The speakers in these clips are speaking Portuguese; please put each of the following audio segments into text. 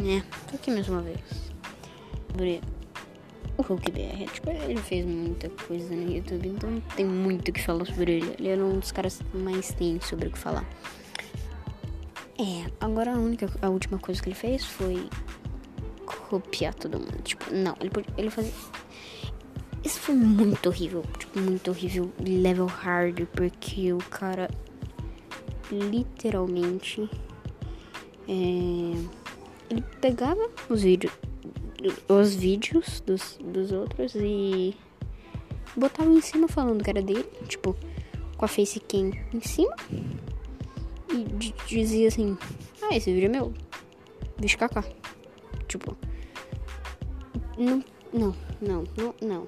né? Tô aqui mais uma vez. Sobre o Hulk BR. Tipo, ele fez muita coisa no YouTube, então não tem muito o que falar sobre ele. Ele era um dos caras que mais tem sobre o que falar. É, agora a única, a última coisa que ele fez foi copiar todo mundo. Tipo, não, ele ele fazia. Isso foi muito horrível, tipo, muito horrível, level hard, porque o cara literalmente é, ele pegava os vídeos os vídeos dos, dos outros e botava em cima falando que era dele, tipo, com a facecam em cima e dizia assim, ah, esse vídeo é meu, bicho kaká. Tipo, não, não, não, não, não.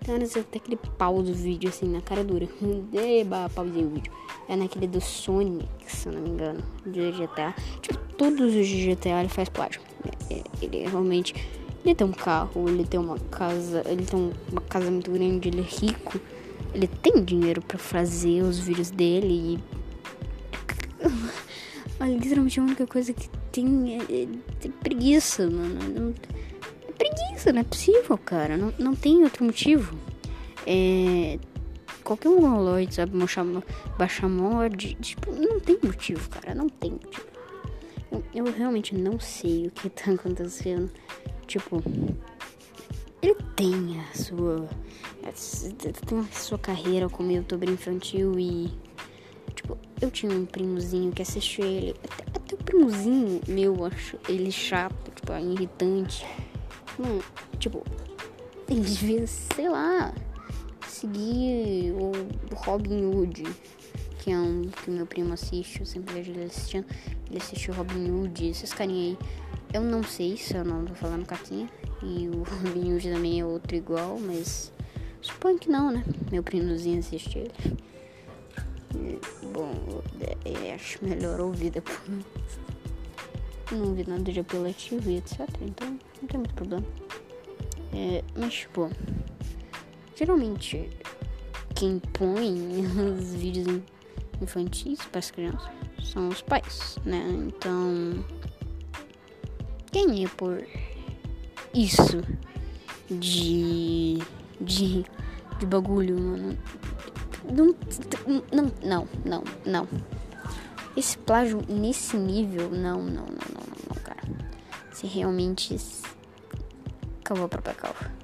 Então era até aquele pau do vídeo assim na cara dura. Eba, pauzinho o vídeo. É naquele do Sonic, se eu não me engano, de GTA. Tipo, todos os de GTA ele faz plágio. É, ele realmente. Ele tem um carro, ele tem uma casa, ele tem uma casa muito grande, ele é rico. Ele tem dinheiro para fazer os vídeos dele e. Literalmente a única coisa que tem é, é, é preguiça, mano. Não, é preguiça, não é possível, cara. Não, não tem outro motivo. É qualquer um Lloyd, sabe, baixar mod, tipo, não tem motivo, cara, não tem motivo. Eu, realmente não sei o que tá acontecendo. Tipo, ele tem a sua. tem a sua carreira como youtuber infantil e. Tipo, eu tinha um primozinho que assistia ele. Até, até o primozinho meu, acho ele chato, tipo, irritante. Mano, tipo, ele devia, sei lá, seguir o Robin Hood, que é um que meu primo assiste, eu sempre vejo ele assistindo. Ele assistiu Robin Hood, esses carinha aí. Eu não sei se eu não tô falando caquinha. E o Robin Hood também é outro igual, mas suponho que não, né? Meu primozinho assiste ele. Bom, é, acho melhor ouvir depois. Não vi nada de apelativo e etc. Então não tem muito problema. É, mas tipo. Geralmente, quem põe os vídeos infantis para as crianças são os pais, né? Então, quem é por isso de de, de bagulho, mano? Não, não, não, não, não. Esse plágio nesse nível, não, não, não, não, não, cara. Se realmente. Calma, própria calma.